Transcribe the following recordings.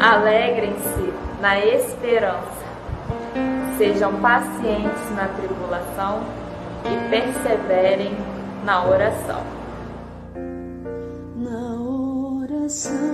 Alegrem-se na esperança, sejam pacientes na tribulação e perseverem na oração. Na oração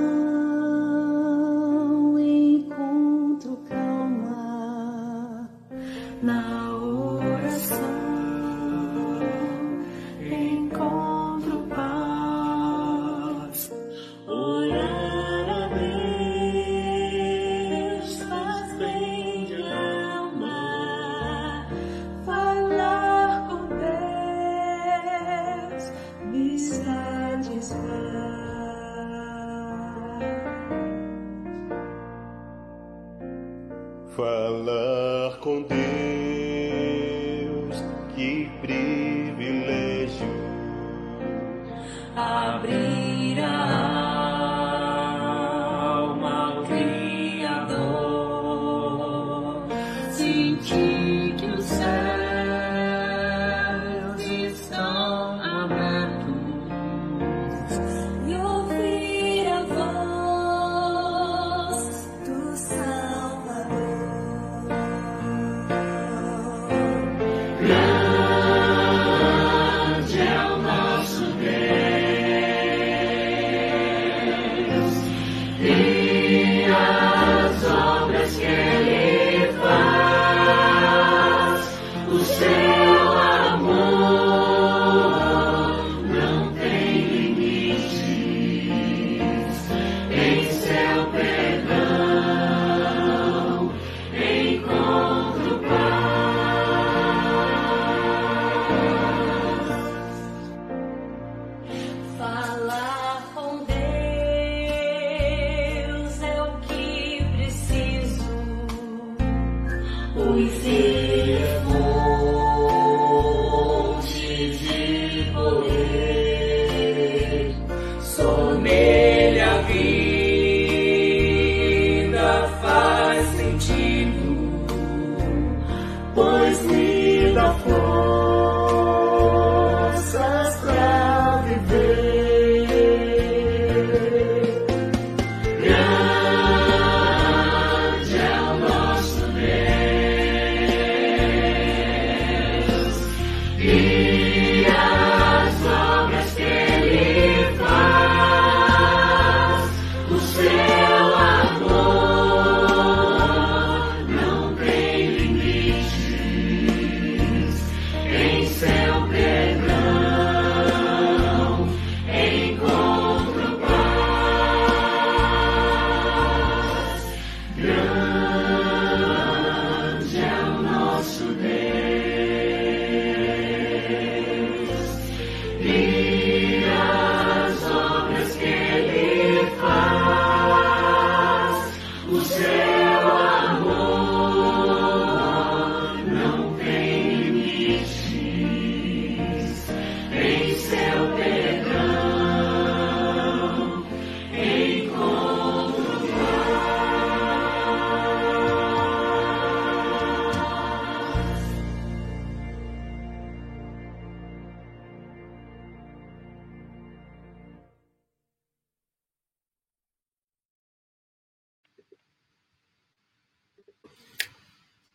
me.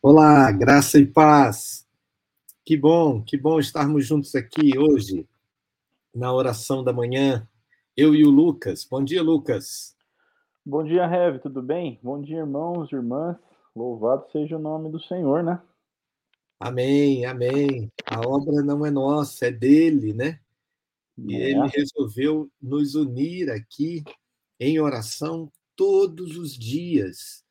Olá, graça e paz. Que bom, que bom estarmos juntos aqui hoje, na oração da manhã. Eu e o Lucas. Bom dia, Lucas. Bom dia, Rev, tudo bem? Bom dia, irmãos, irmãs. Louvado seja o nome do Senhor, né? Amém, amém. A obra não é nossa, é dele, né? E é. ele resolveu nos unir aqui em oração todos os dias,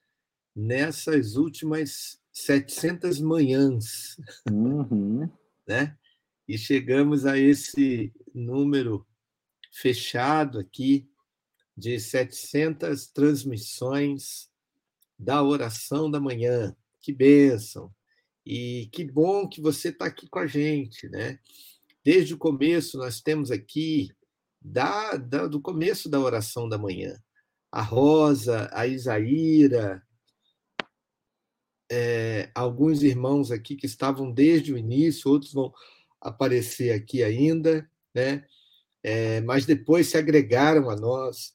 nessas últimas 700 manhãs, uhum. né? E chegamos a esse número fechado aqui de 700 transmissões da oração da manhã. Que bênção! E que bom que você está aqui com a gente, né? Desde o começo, nós temos aqui, da, da, do começo da oração da manhã, a Rosa, a Isaíra, é, alguns irmãos aqui que estavam desde o início, outros vão aparecer aqui ainda, né? É, mas depois se agregaram a nós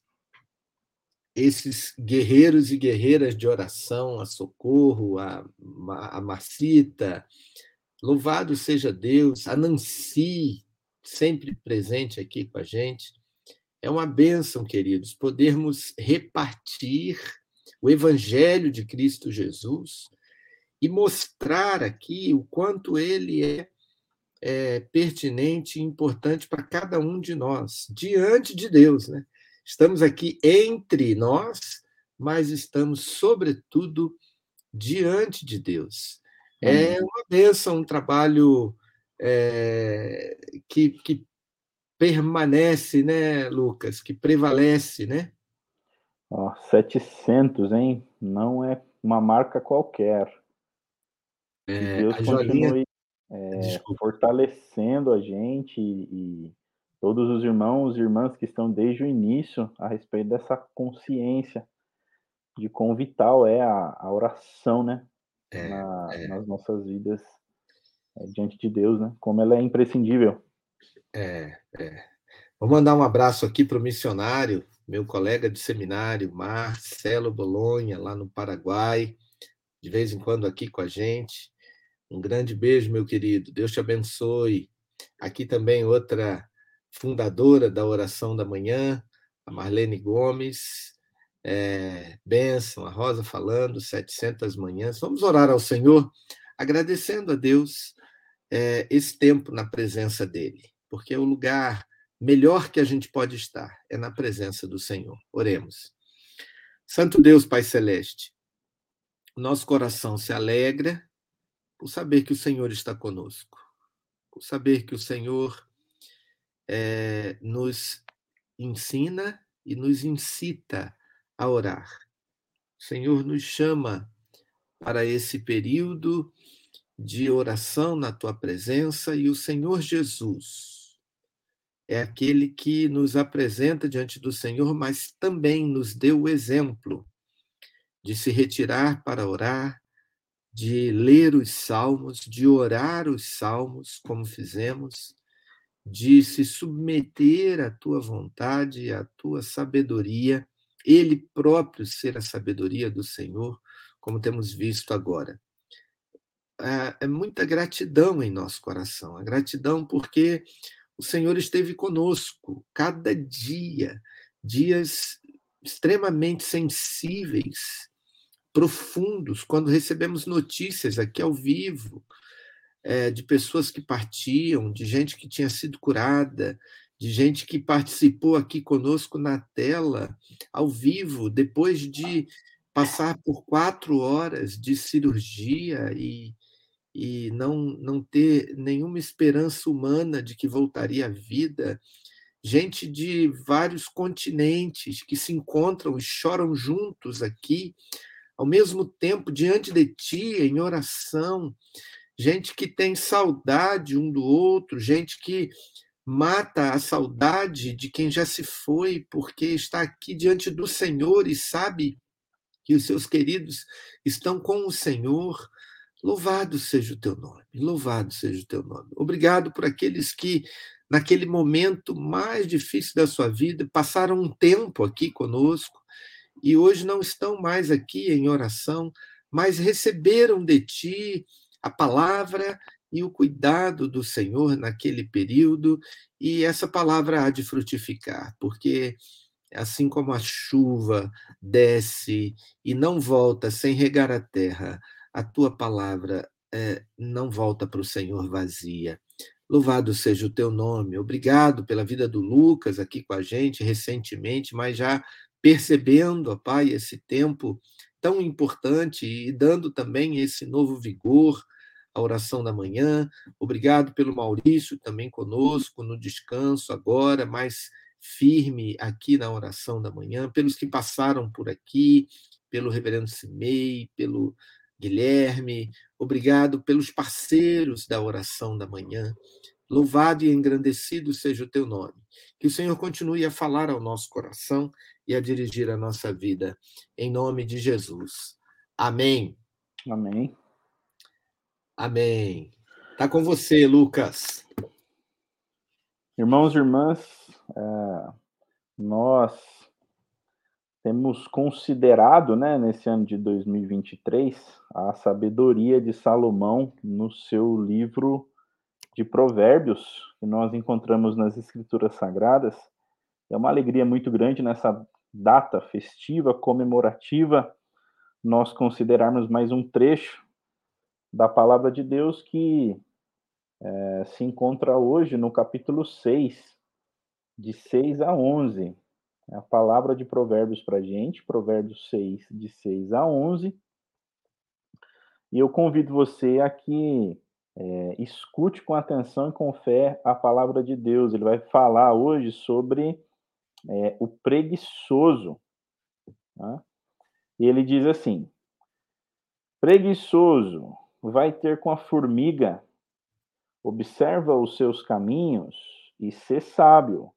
esses guerreiros e guerreiras de oração, a Socorro, a, a Marcita, louvado seja Deus, a Nancy, sempre presente aqui com a gente. É uma bênção, queridos, podermos repartir o Evangelho de Cristo Jesus e mostrar aqui o quanto ele é, é pertinente e importante para cada um de nós, diante de Deus. Né? Estamos aqui entre nós, mas estamos, sobretudo, diante de Deus. É uma bênção, um trabalho é, que, que permanece, né, Lucas? Que prevalece, né? Ó, 700, hein? Não é uma marca qualquer. É, Deus continue é, fortalecendo a gente e, e, todos os irmãos e irmãs que estão desde o início a respeito dessa consciência de quão vital é a, a oração, né? É, Na, é. nas nossas vidas é, diante de Deus, né? Como ela é imprescindível. É, é. Vou mandar um abraço aqui para o missionário, meu colega de seminário, Marcelo Bolonha, lá no Paraguai, de vez em quando aqui com a gente. Um grande beijo, meu querido. Deus te abençoe. Aqui também outra fundadora da Oração da Manhã, a Marlene Gomes. É, bênção, a Rosa falando, 700 manhãs. Vamos orar ao Senhor, agradecendo a Deus é, esse tempo na presença dEle porque é o lugar melhor que a gente pode estar é na presença do Senhor. Oremos. Santo Deus, Pai Celeste, nosso coração se alegra por saber que o Senhor está conosco, por saber que o Senhor é, nos ensina e nos incita a orar. O Senhor nos chama para esse período de oração na tua presença e o Senhor Jesus é aquele que nos apresenta diante do Senhor, mas também nos deu o exemplo de se retirar para orar, de ler os salmos, de orar os salmos, como fizemos, de se submeter à tua vontade, à tua sabedoria, ele próprio ser a sabedoria do Senhor, como temos visto agora. É, é muita gratidão em nosso coração, a gratidão porque o Senhor esteve conosco cada dia, dias extremamente sensíveis, profundos, quando recebemos notícias aqui ao vivo é, de pessoas que partiam, de gente que tinha sido curada, de gente que participou aqui conosco na tela, ao vivo, depois de passar por quatro horas de cirurgia e e não, não ter nenhuma esperança humana de que voltaria à vida, gente de vários continentes que se encontram e choram juntos aqui, ao mesmo tempo, diante de ti, em oração, gente que tem saudade um do outro, gente que mata a saudade de quem já se foi, porque está aqui diante do Senhor e sabe que os seus queridos estão com o Senhor. Louvado seja o teu nome, louvado seja o teu nome. Obrigado por aqueles que, naquele momento mais difícil da sua vida, passaram um tempo aqui conosco e hoje não estão mais aqui em oração, mas receberam de ti a palavra e o cuidado do Senhor naquele período, e essa palavra há de frutificar, porque assim como a chuva desce e não volta sem regar a terra, a tua palavra é, não volta para o Senhor vazia. Louvado seja o teu nome. Obrigado pela vida do Lucas aqui com a gente recentemente, mas já percebendo, ó Pai, esse tempo tão importante e dando também esse novo vigor à oração da manhã. Obrigado pelo Maurício também conosco no descanso agora, mais firme aqui na oração da manhã, pelos que passaram por aqui, pelo reverendo Simei, pelo Guilherme, obrigado pelos parceiros da oração da manhã, Louvado e engrandecido seja o teu nome. Que o Senhor continue a falar ao nosso coração e a dirigir a nossa vida. Em nome de Jesus. Amém. Amém. Amém. Está com você, Lucas. Irmãos e irmãs, é, nós temos considerado, né, nesse ano de 2023, a sabedoria de Salomão no seu livro de Provérbios, que nós encontramos nas Escrituras Sagradas. É uma alegria muito grande nessa data festiva, comemorativa, nós considerarmos mais um trecho da palavra de Deus que é, se encontra hoje no capítulo 6, de 6 a 11. É a palavra de Provérbios para a gente, Provérbios 6, de 6 a 11. E eu convido você a que é, escute com atenção e com fé a palavra de Deus. Ele vai falar hoje sobre é, o preguiçoso. Tá? Ele diz assim: preguiçoso vai ter com a formiga, observa os seus caminhos e sê sábio.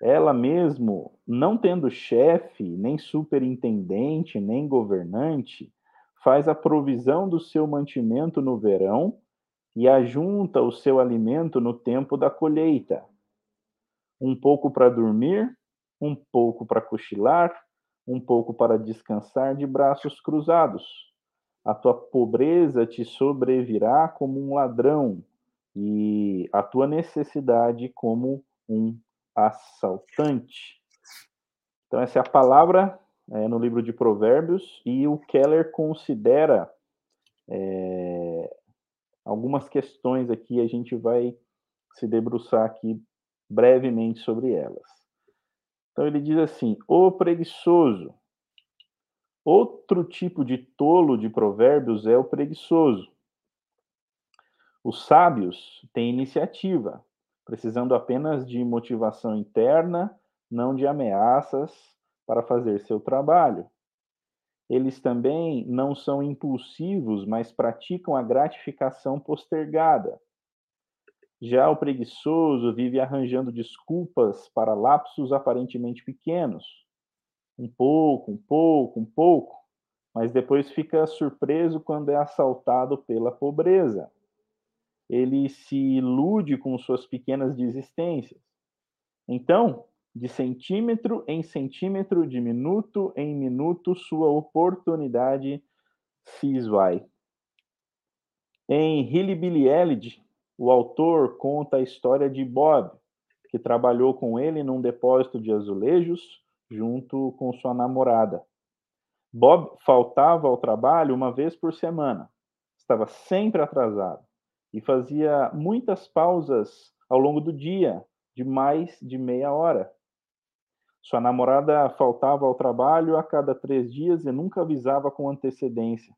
Ela mesmo, não tendo chefe, nem superintendente, nem governante, faz a provisão do seu mantimento no verão e ajunta o seu alimento no tempo da colheita. Um pouco para dormir, um pouco para cochilar, um pouco para descansar de braços cruzados. A tua pobreza te sobrevirá como um ladrão, e a tua necessidade como um assaltante. Então, essa é a palavra é, no livro de Provérbios, e o Keller considera é, algumas questões aqui, a gente vai se debruçar aqui brevemente sobre elas. Então ele diz assim: o preguiçoso. Outro tipo de tolo de provérbios é o preguiçoso. Os sábios têm iniciativa, precisando apenas de motivação interna, não de ameaças para fazer seu trabalho. Eles também não são impulsivos, mas praticam a gratificação postergada. Já o preguiçoso vive arranjando desculpas para lapsos aparentemente pequenos. Um pouco, um pouco, um pouco, mas depois fica surpreso quando é assaltado pela pobreza. Ele se ilude com suas pequenas desistências. Então, de centímetro em centímetro, de minuto em minuto, sua oportunidade se esvai. Em Hilly Elid, o autor conta a história de Bob, que trabalhou com ele num depósito de azulejos junto com sua namorada. Bob faltava ao trabalho uma vez por semana, estava sempre atrasado e fazia muitas pausas ao longo do dia, de mais de meia hora. Sua namorada faltava ao trabalho a cada três dias e nunca avisava com antecedência.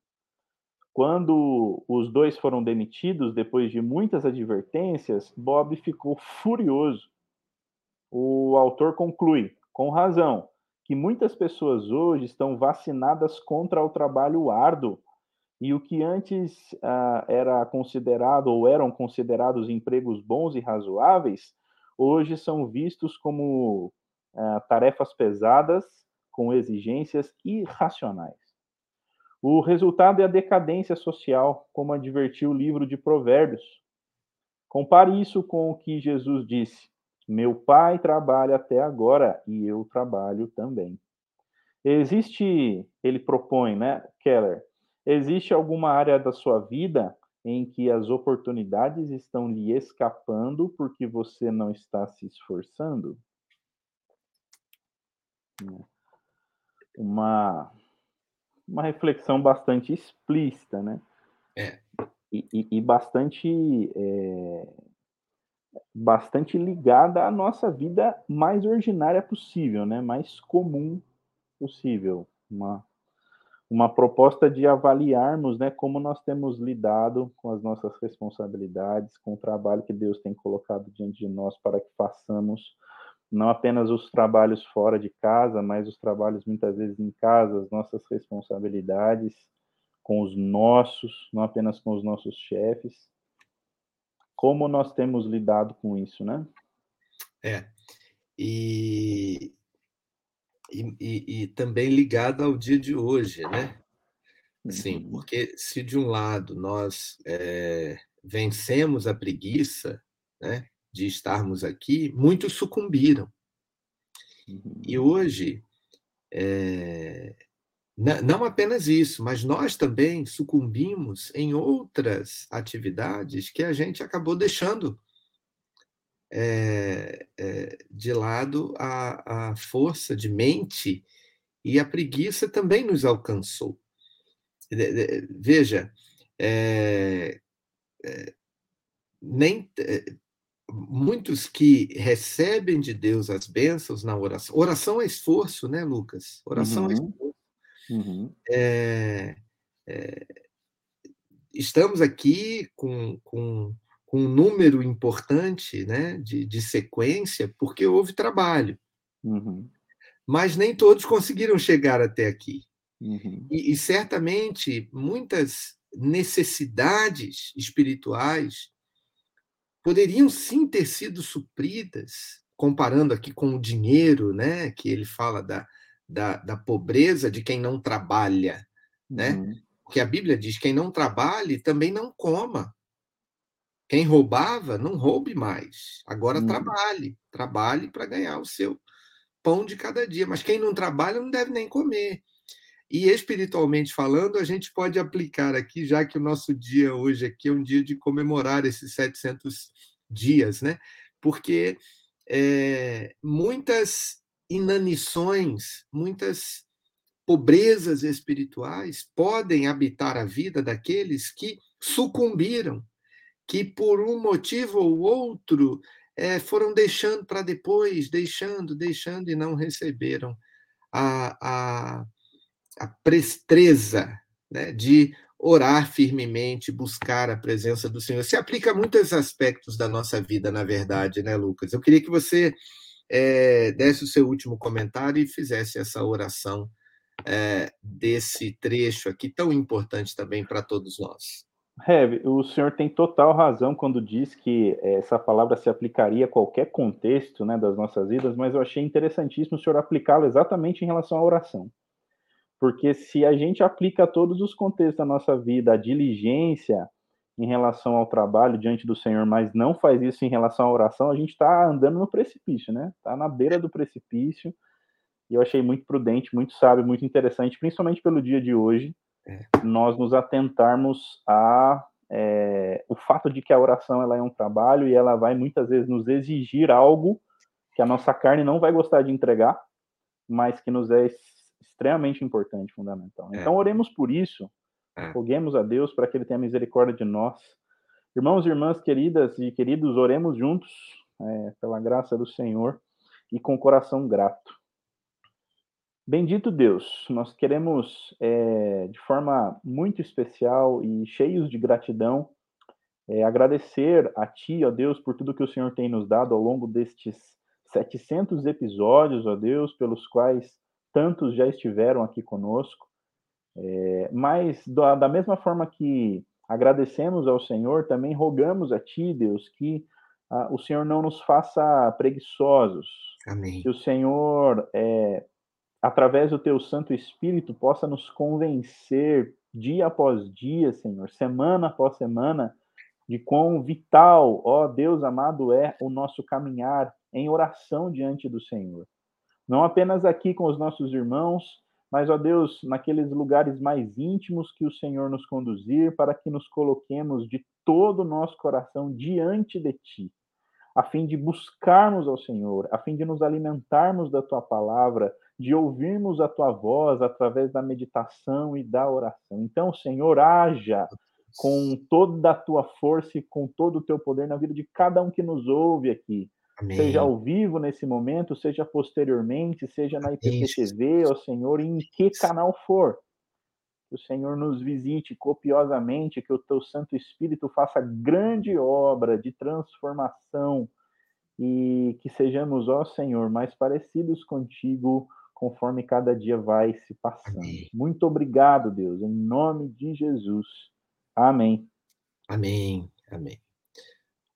Quando os dois foram demitidos, depois de muitas advertências, Bob ficou furioso. O autor conclui, com razão, que muitas pessoas hoje estão vacinadas contra o trabalho árduo e o que antes uh, era considerado ou eram considerados empregos bons e razoáveis, hoje são vistos como uh, tarefas pesadas com exigências irracionais. O resultado é a decadência social, como advertiu o livro de Provérbios. Compare isso com o que Jesus disse: Meu pai trabalha até agora e eu trabalho também. Existe, ele propõe, né, Keller, existe alguma área da sua vida em que as oportunidades estão lhe escapando porque você não está se esforçando? Uma, uma reflexão bastante explícita, né? É. E, e, e bastante, é, bastante ligada à nossa vida mais ordinária possível, né? Mais comum possível. Uma, uma proposta de avaliarmos né, como nós temos lidado com as nossas responsabilidades, com o trabalho que Deus tem colocado diante de nós para que façamos não apenas os trabalhos fora de casa, mas os trabalhos muitas vezes em casa, as nossas responsabilidades com os nossos, não apenas com os nossos chefes. como nós temos lidado com isso, né? É. E, e, e, também ligado ao dia de hoje, né? Sim, uhum. porque se de um lado nós é, vencemos a preguiça né, de estarmos aqui, muitos sucumbiram. E uhum. hoje, é, não apenas isso, mas nós também sucumbimos em outras atividades que a gente acabou deixando é, é, de lado a, a força de mente e a preguiça também nos alcançou. Veja, é, é, nem muitos que recebem de Deus as bênçãos na oração. Oração é esforço, né, Lucas? Oração é uhum. é esforço. Uhum. É, é, estamos aqui com, com, com, um número importante né, de, de sequência, porque houve trabalho. Uhum. Mas nem todos conseguiram chegar até aqui. Uhum. E, e, certamente muitas necessidades espirituais poderiam sim ter sido supridas, comparando aqui com o dinheiro, né, que ele fala da, da, da pobreza de quem não trabalha, né? Uhum. Porque a Bíblia diz: quem não trabalhe também não coma. Quem roubava, não roube mais. Agora uhum. trabalhe, trabalhe para ganhar o seu pão de cada dia. Mas quem não trabalha não deve nem comer. E espiritualmente falando, a gente pode aplicar aqui, já que o nosso dia hoje aqui é um dia de comemorar esses 700 dias, né? Porque é, muitas inanições, muitas pobrezas espirituais podem habitar a vida daqueles que sucumbiram, que por um motivo ou outro é, foram deixando para depois, deixando, deixando e não receberam a, a, a prestreza né, de orar firmemente, buscar a presença do Senhor. Se aplica a muitos aspectos da nossa vida, na verdade, né, Lucas? Eu queria que você é, desse o seu último comentário e fizesse essa oração é, desse trecho aqui tão importante também para todos nós. Rev, o senhor tem total razão quando diz que essa palavra se aplicaria a qualquer contexto né, das nossas vidas, mas eu achei interessantíssimo o senhor aplicá-lo exatamente em relação à oração. Porque se a gente aplica a todos os contextos da nossa vida a diligência, em relação ao trabalho diante do Senhor, mas não faz isso em relação à oração, a gente está andando no precipício, né? Está na beira do precipício. E eu achei muito prudente, muito sábio, muito interessante, principalmente pelo dia de hoje, é. nós nos atentarmos a é, o fato de que a oração ela é um trabalho e ela vai muitas vezes nos exigir algo que a nossa carne não vai gostar de entregar, mas que nos é extremamente importante, fundamental. É. Então oremos por isso é. Roguemos a Deus para que Ele tenha misericórdia de nós. Irmãos e irmãs queridas e queridos, oremos juntos é, pela graça do Senhor e com coração grato. Bendito Deus, nós queremos, é, de forma muito especial e cheios de gratidão, é, agradecer a Ti, ó Deus, por tudo que o Senhor tem nos dado ao longo destes 700 episódios, ó Deus, pelos quais tantos já estiveram aqui conosco. É, mas, da, da mesma forma que agradecemos ao Senhor, também rogamos a Ti, Deus, que ah, o Senhor não nos faça preguiçosos. Amém. Que o Senhor, é, através do Teu Santo Espírito, possa nos convencer dia após dia, Senhor, semana após semana, de quão vital, ó Deus amado, é o nosso caminhar em oração diante do Senhor. Não apenas aqui com os nossos irmãos, mas, ó Deus, naqueles lugares mais íntimos que o Senhor nos conduzir, para que nos coloquemos de todo o nosso coração diante de Ti, a fim de buscarmos ao Senhor, a fim de nos alimentarmos da Tua palavra, de ouvirmos a Tua voz através da meditação e da oração. Então, Senhor, haja com toda a Tua força e com todo o Teu poder na vida de cada um que nos ouve aqui Amém. seja ao vivo nesse momento, seja posteriormente, seja na IPTV, ó Senhor, em que canal for. Que o Senhor nos visite copiosamente, que o teu Santo Espírito faça grande obra de transformação e que sejamos, ó Senhor, mais parecidos contigo conforme cada dia vai se passando. Amém. Muito obrigado, Deus, em nome de Jesus. Amém. Amém. Amém.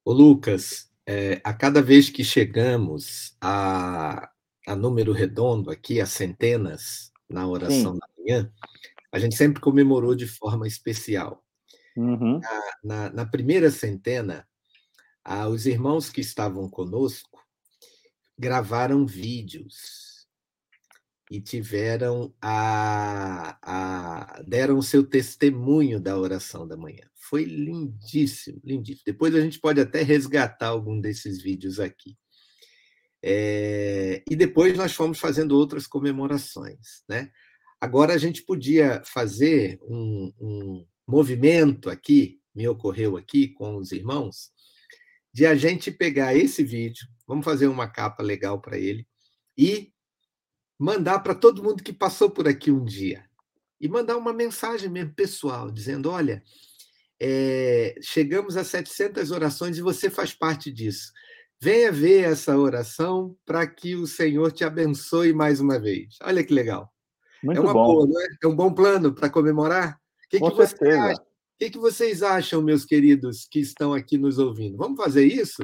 Ô, Lucas, é, a cada vez que chegamos a, a número redondo aqui, a centenas, na oração Sim. da manhã, a gente sempre comemorou de forma especial. Uhum. Na, na, na, primeira centena, ah, os irmãos que estavam conosco gravaram vídeos e tiveram a, a deram o seu testemunho da oração da manhã. Foi lindíssimo, lindíssimo. Depois a gente pode até resgatar algum desses vídeos aqui. É, e depois nós fomos fazendo outras comemorações. Né? Agora a gente podia fazer um, um movimento aqui, me ocorreu aqui com os irmãos, de a gente pegar esse vídeo, vamos fazer uma capa legal para ele, e mandar para todo mundo que passou por aqui um dia. E mandar uma mensagem mesmo pessoal, dizendo: olha, é, chegamos a 700 orações e você faz parte disso. Venha ver essa oração para que o Senhor te abençoe mais uma vez. Olha que legal. Muito é uma bom. boa, não é? É um bom plano para comemorar? O que, Com que, você acha? O que, que vocês acham, meus queridos que estão aqui nos ouvindo? Vamos fazer isso?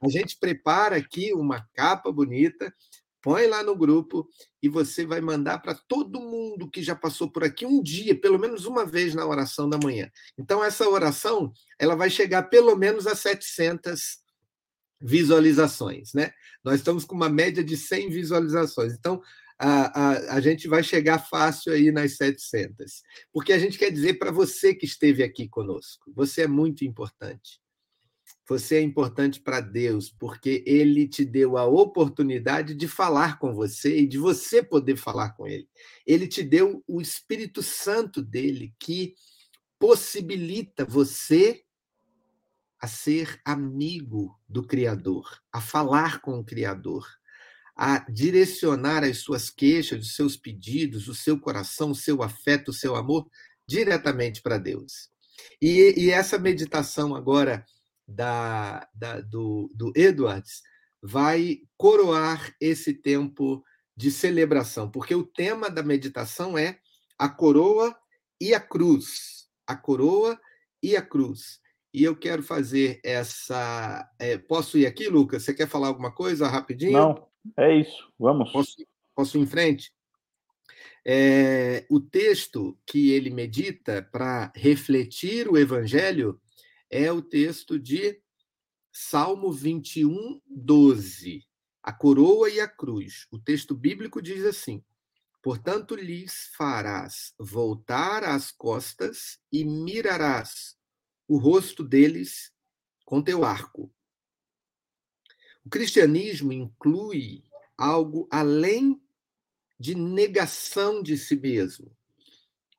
A gente prepara aqui uma capa bonita, põe lá no grupo e você vai mandar para todo mundo que já passou por aqui um dia, pelo menos uma vez na oração da manhã. Então, essa oração ela vai chegar pelo menos a 700 visualizações. Né? Nós estamos com uma média de 100 visualizações. Então, a, a, a gente vai chegar fácil aí nas 700. Porque a gente quer dizer para você que esteve aqui conosco, você é muito importante. Você é importante para Deus, porque Ele te deu a oportunidade de falar com você e de você poder falar com Ele. Ele te deu o Espírito Santo dele, que possibilita você a ser amigo do Criador, a falar com o Criador, a direcionar as suas queixas, os seus pedidos, o seu coração, o seu afeto, o seu amor diretamente para Deus. E, e, essa meditação agora da, da, do, do Edwards vai coroar esse tempo de celebração, porque o tema da meditação é a coroa e a cruz. A coroa e a cruz. E eu quero fazer essa. É, posso ir aqui, Lucas? Você quer falar alguma coisa rapidinho? Não, é isso, vamos. Posso, posso ir em frente? É, o texto que ele medita para refletir o evangelho é o texto de Salmo 21, 12. A coroa e a cruz. O texto bíblico diz assim: Portanto, lhes farás voltar as costas e mirarás o rosto deles com teu arco. O cristianismo inclui algo além de negação de si mesmo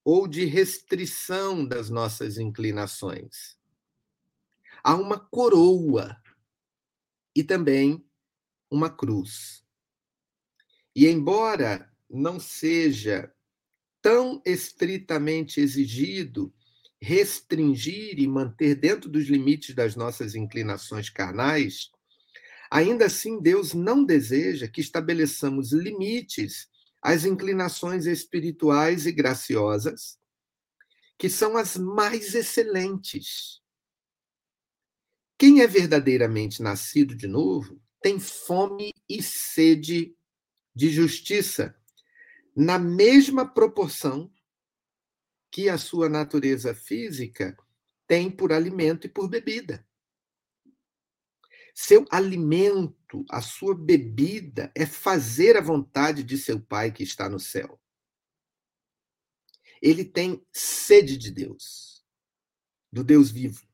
ou de restrição das nossas inclinações. Há uma coroa e também uma cruz. E embora não seja tão estritamente exigido restringir e manter dentro dos limites das nossas inclinações carnais, Ainda assim, Deus não deseja que estabeleçamos limites às inclinações espirituais e graciosas, que são as mais excelentes. Quem é verdadeiramente nascido de novo tem fome e sede de justiça, na mesma proporção que a sua natureza física tem por alimento e por bebida. Seu alimento, a sua bebida é fazer a vontade de seu Pai que está no céu. Ele tem sede de Deus, do Deus vivo.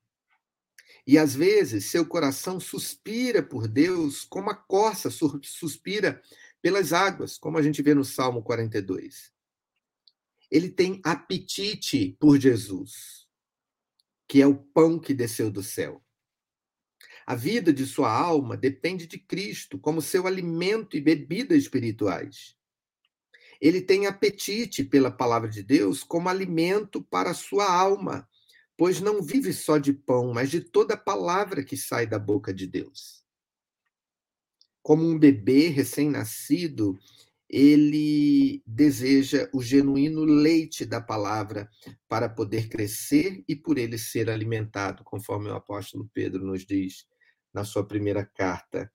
E às vezes seu coração suspira por Deus como a corça suspira pelas águas, como a gente vê no Salmo 42. Ele tem apetite por Jesus, que é o pão que desceu do céu. A vida de sua alma depende de Cristo como seu alimento e bebida espirituais. Ele tem apetite pela palavra de Deus como alimento para a sua alma, pois não vive só de pão, mas de toda palavra que sai da boca de Deus. Como um bebê recém-nascido, ele deseja o genuíno leite da palavra para poder crescer e por ele ser alimentado, conforme o apóstolo Pedro nos diz na sua primeira carta.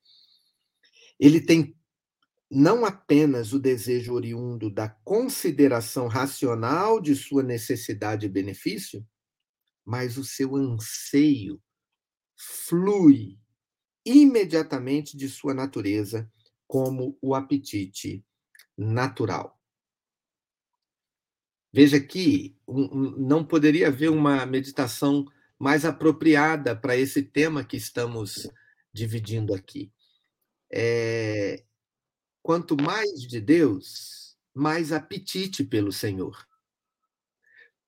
Ele tem não apenas o desejo oriundo da consideração racional de sua necessidade e benefício, mas o seu anseio flui imediatamente de sua natureza como o apetite natural. Veja que não poderia haver uma meditação mais apropriada para esse tema que estamos dividindo aqui. É, quanto mais de Deus, mais apetite pelo Senhor.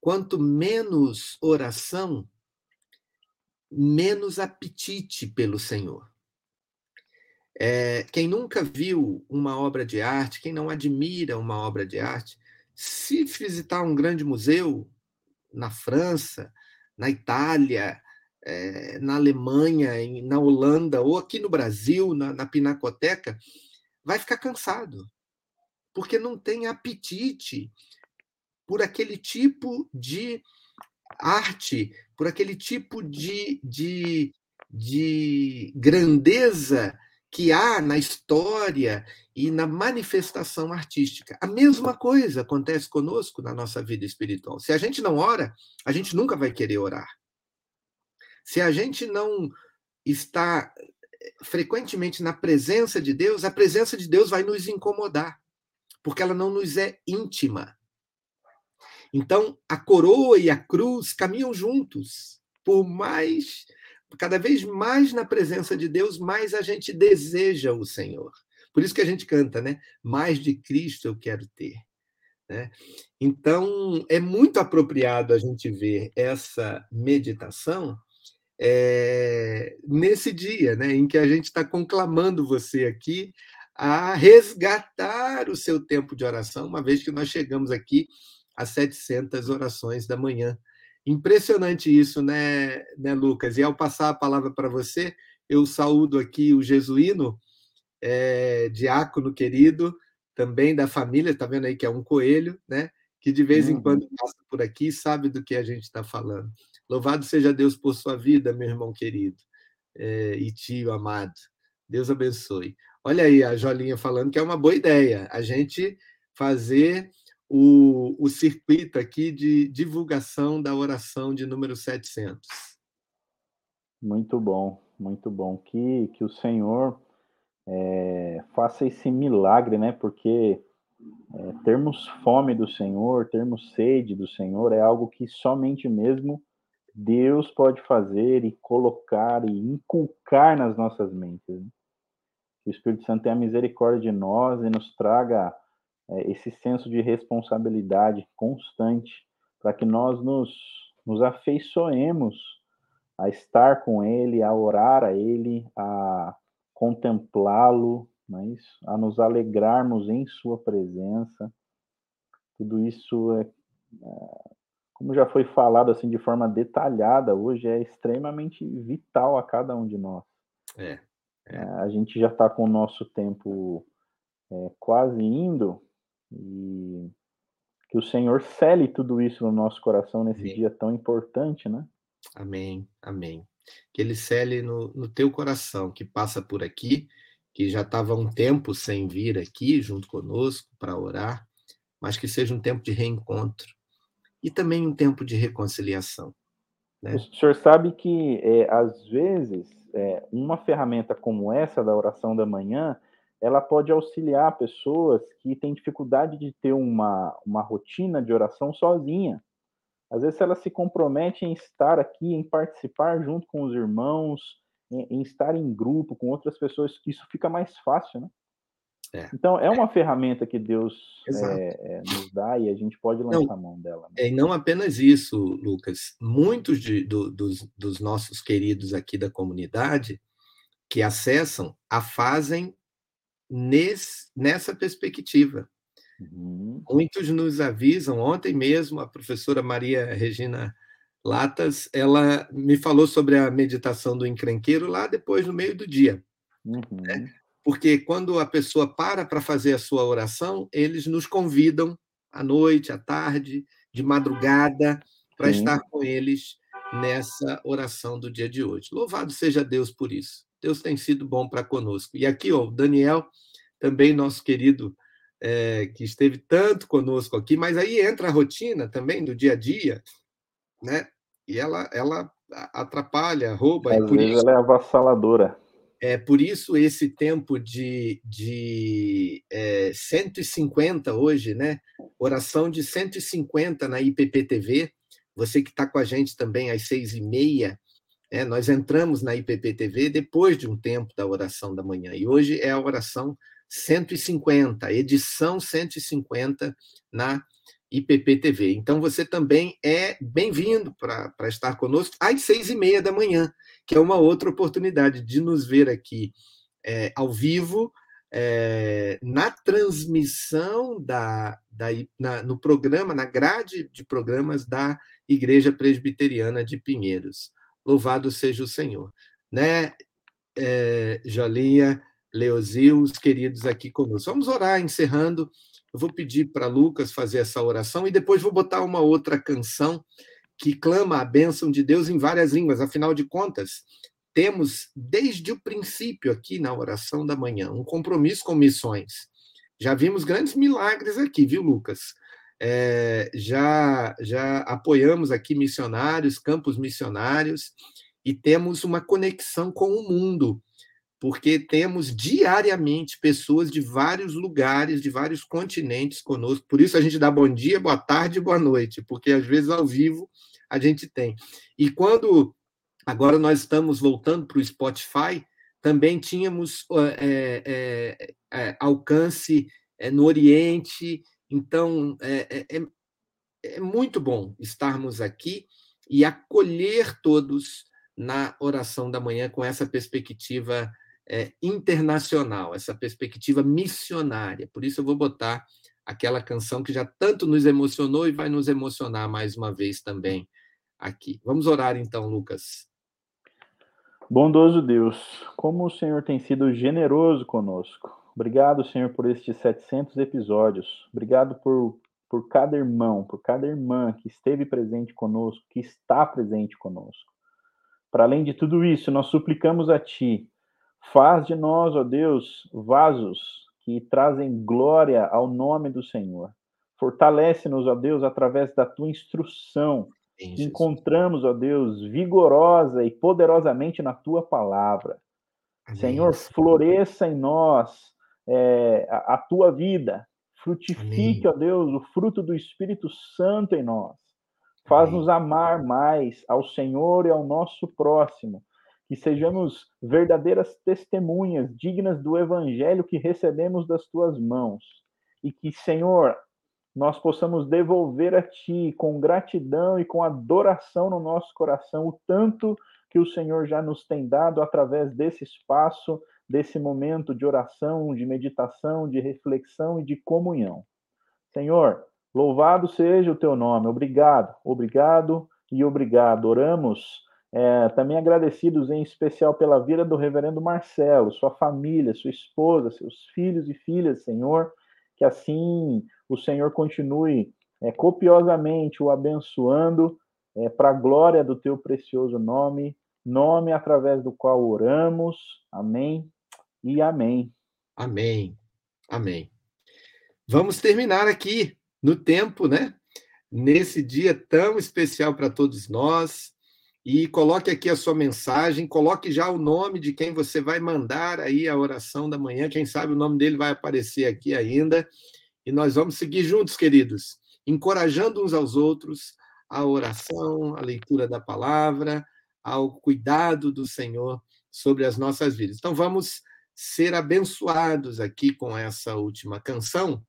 Quanto menos oração, menos apetite pelo Senhor. É, quem nunca viu uma obra de arte, quem não admira uma obra de arte, se visitar um grande museu na França, na Itália, é, na Alemanha, na Holanda, ou aqui no Brasil, na, na Pinacoteca, vai ficar cansado, porque não tem apetite por aquele tipo de arte, por aquele tipo de, de, de grandeza que há na história e na manifestação artística. A mesma coisa acontece conosco na nossa vida espiritual. Se a gente não ora, a gente nunca vai querer orar. Se a gente não está eh, frequentemente na presença de Deus, a presença de Deus vai nos incomodar, porque ela não nos é íntima. Então, a coroa e a cruz caminham juntos. Por mais cada vez mais na presença de Deus, mais a gente deseja o Senhor. Por isso que a gente canta, né? Mais de Cristo eu quero ter. Né? Então, é muito apropriado a gente ver essa meditação é, nesse dia, né, em que a gente está conclamando você aqui a resgatar o seu tempo de oração, uma vez que nós chegamos aqui às 700 orações da manhã. Impressionante isso, né, né Lucas? E ao passar a palavra para você, eu saúdo aqui o Jesuíno, é, diácono querido, também da família, está vendo aí que é um coelho, né? Que de vez uhum. em quando passa por aqui e sabe do que a gente está falando. Louvado seja Deus por sua vida, meu irmão querido é, e tio amado. Deus abençoe. Olha aí a Jolinha falando que é uma boa ideia a gente fazer o, o circuito aqui de divulgação da oração de número 700. Muito bom, muito bom. Que, que o Senhor é, faça esse milagre, né? Porque é, termos fome do Senhor, termos sede do Senhor é algo que somente mesmo Deus pode fazer e colocar e inculcar nas nossas mentes. Né? Que o Espírito Santo tenha misericórdia de nós e nos traga é, esse senso de responsabilidade constante para que nós nos, nos afeiçoemos a estar com Ele, a orar a Ele, a contemplá-lo, é a nos alegrarmos em Sua presença. Tudo isso é, é, como já foi falado assim de forma detalhada hoje, é extremamente vital a cada um de nós. É, é. a gente já está com o nosso tempo é, quase indo, e que o Senhor cele tudo isso no nosso coração nesse amém. dia tão importante, né? Amém, amém. Que ele cele no, no teu coração, que passa por aqui, que já estava um tempo sem vir aqui junto conosco para orar, mas que seja um tempo de reencontro e também um tempo de reconciliação. Né? O senhor sabe que, é, às vezes, é, uma ferramenta como essa da oração da manhã ela pode auxiliar pessoas que têm dificuldade de ter uma, uma rotina de oração sozinha. Às vezes, ela se compromete em estar aqui, em participar junto com os irmãos, em, em estar em grupo com outras pessoas, isso fica mais fácil, né? É. Então, é uma ferramenta que Deus é, é, nos dá e a gente pode lançar não, a mão dela. Né? E não apenas isso, Lucas. Muitos de, do, dos, dos nossos queridos aqui da comunidade que acessam a fazem nesse, nessa perspectiva. Uhum. Muitos nos avisam, ontem mesmo a professora Maria Regina Latas, ela me falou sobre a meditação do encrenqueiro lá depois, no meio do dia. Uhum. Né? Porque quando a pessoa para para fazer a sua oração, eles nos convidam à noite, à tarde, de madrugada, para estar com eles nessa oração do dia de hoje. Louvado seja Deus por isso. Deus tem sido bom para conosco. E aqui, ó, o Daniel, também nosso querido, é, que esteve tanto conosco aqui, mas aí entra a rotina também do dia a dia, né? E ela, ela atrapalha, rouba. Às vezes isso, ela é avassaladora. É por isso esse tempo de, de é, 150 hoje, né? Oração de 150 na IPPTV. Você que está com a gente também às seis e meia, é, nós entramos na IPPTV depois de um tempo da oração da manhã. E hoje é a oração 150, edição 150 na IPPTV. Então você também é bem-vindo para estar conosco às seis e meia da manhã, que é uma outra oportunidade de nos ver aqui é, ao vivo, é, na transmissão da, da na, no programa, na grade de programas da Igreja Presbiteriana de Pinheiros. Louvado seja o Senhor. Né, é, Jolinha, Leozil, os queridos aqui conosco. Vamos orar, encerrando eu vou pedir para Lucas fazer essa oração e depois vou botar uma outra canção que clama a bênção de Deus em várias línguas. Afinal de contas, temos desde o princípio aqui na oração da manhã um compromisso com missões. Já vimos grandes milagres aqui, viu, Lucas? É, já, já apoiamos aqui missionários, campos missionários, e temos uma conexão com o mundo porque temos diariamente pessoas de vários lugares, de vários continentes conosco. Por isso a gente dá bom dia, boa tarde, boa noite, porque às vezes ao vivo a gente tem. E quando agora nós estamos voltando para o Spotify, também tínhamos é, é, alcance no Oriente. Então é, é muito bom estarmos aqui e acolher todos na oração da manhã com essa perspectiva é, internacional, essa perspectiva missionária. Por isso eu vou botar aquela canção que já tanto nos emocionou e vai nos emocionar mais uma vez também aqui. Vamos orar então, Lucas. Bondoso Deus, como o Senhor tem sido generoso conosco. Obrigado, Senhor, por estes 700 episódios. Obrigado por, por cada irmão, por cada irmã que esteve presente conosco, que está presente conosco. Para além de tudo isso, nós suplicamos a Ti Faz de nós, ó Deus, vasos que trazem glória ao nome do Senhor. Fortalece-nos, ó Deus, através da tua instrução. Encontramos, ó Deus, vigorosa e poderosamente na tua palavra. Senhor, floresça em nós é, a, a, tua vida. Frutifique, Amém. ó Deus, o fruto do Espírito Santo em nós. Faz-nos amar mais ao Senhor e ao nosso próximo que sejamos verdadeiras testemunhas dignas do evangelho que recebemos das tuas mãos. E que, Senhor, nós possamos devolver a Ti com gratidão e com adoração no nosso coração o tanto que o Senhor já nos tem dado através desse espaço, desse momento de oração, de meditação, de reflexão e de comunhão. Senhor, louvado seja o Teu nome. Obrigado, obrigado e obrigado. Oramos é, também agradecidos em especial pela vida do reverendo Marcelo, sua família, sua esposa, seus filhos e filhas, Senhor, que assim o Senhor continue é, copiosamente o abençoando é, para a glória do teu precioso nome, nome através do qual oramos. Amém e amém. Amém. Amém. Vamos terminar aqui no tempo, né? Nesse dia tão especial para todos nós e coloque aqui a sua mensagem, coloque já o nome de quem você vai mandar aí a oração da manhã, quem sabe o nome dele vai aparecer aqui ainda, e nós vamos seguir juntos, queridos, encorajando uns aos outros a oração, a leitura da palavra, ao cuidado do Senhor sobre as nossas vidas. Então vamos ser abençoados aqui com essa última canção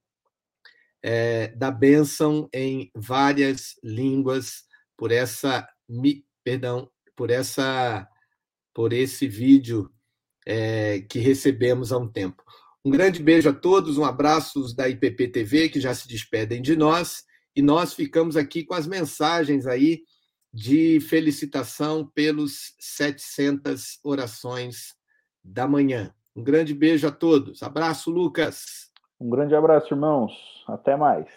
é, da bênção em várias línguas por essa perdão, por essa por esse vídeo é, que recebemos há um tempo. Um grande beijo a todos, um abraço da IPP TV que já se despedem de nós e nós ficamos aqui com as mensagens aí de felicitação pelos 700 orações da manhã. Um grande beijo a todos. Abraço, Lucas. Um grande abraço, irmãos. Até mais.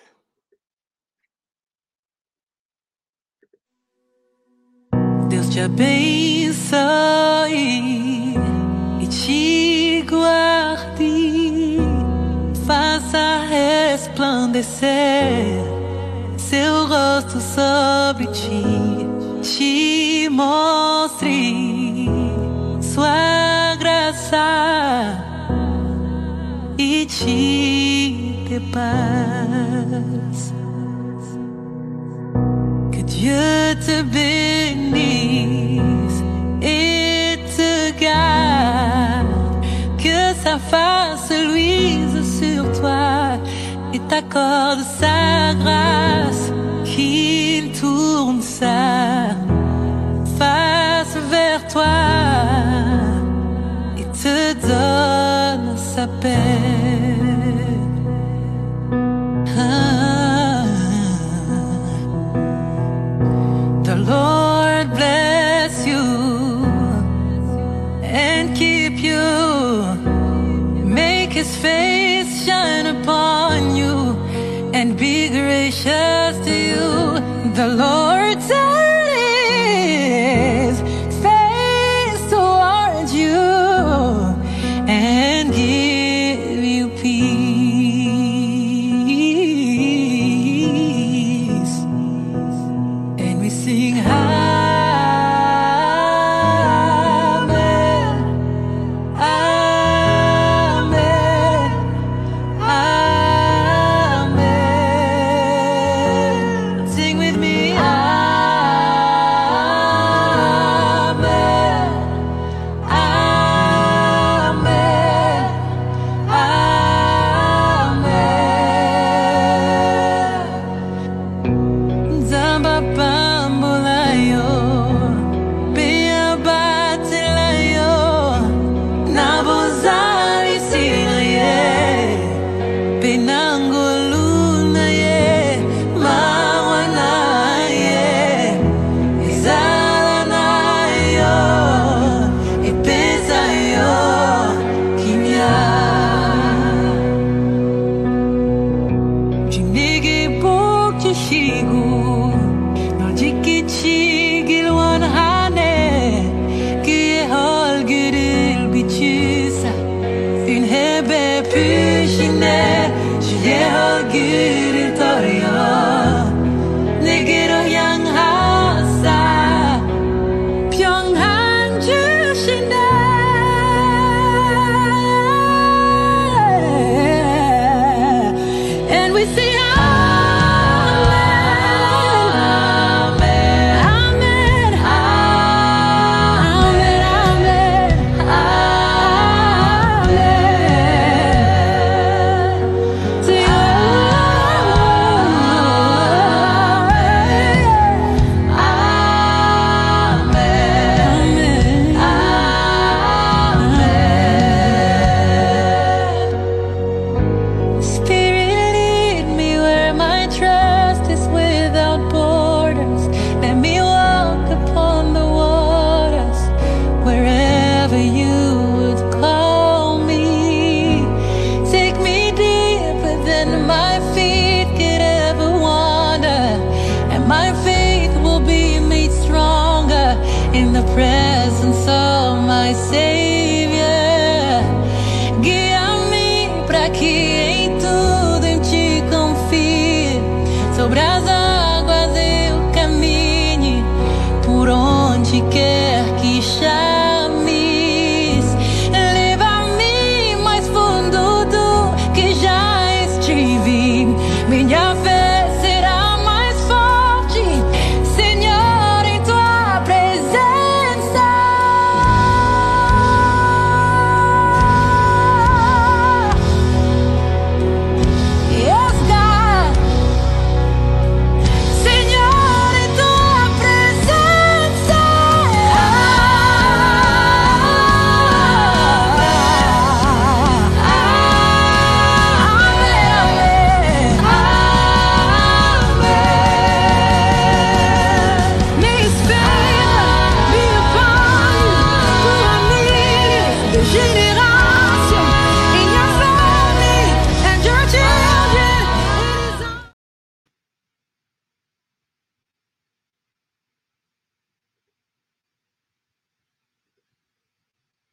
Deus te abençoe. e te guarde, faça resplandecer seu rosto sobre ti, te mostre sua te. Que Dieu te bénisse et te garde, que sa face luise sur toi et t'accorde sa grâce, qu'il tourne sa face vers toi The Lord bless you and keep you. Make his face shine upon you and be gracious to you. The Lord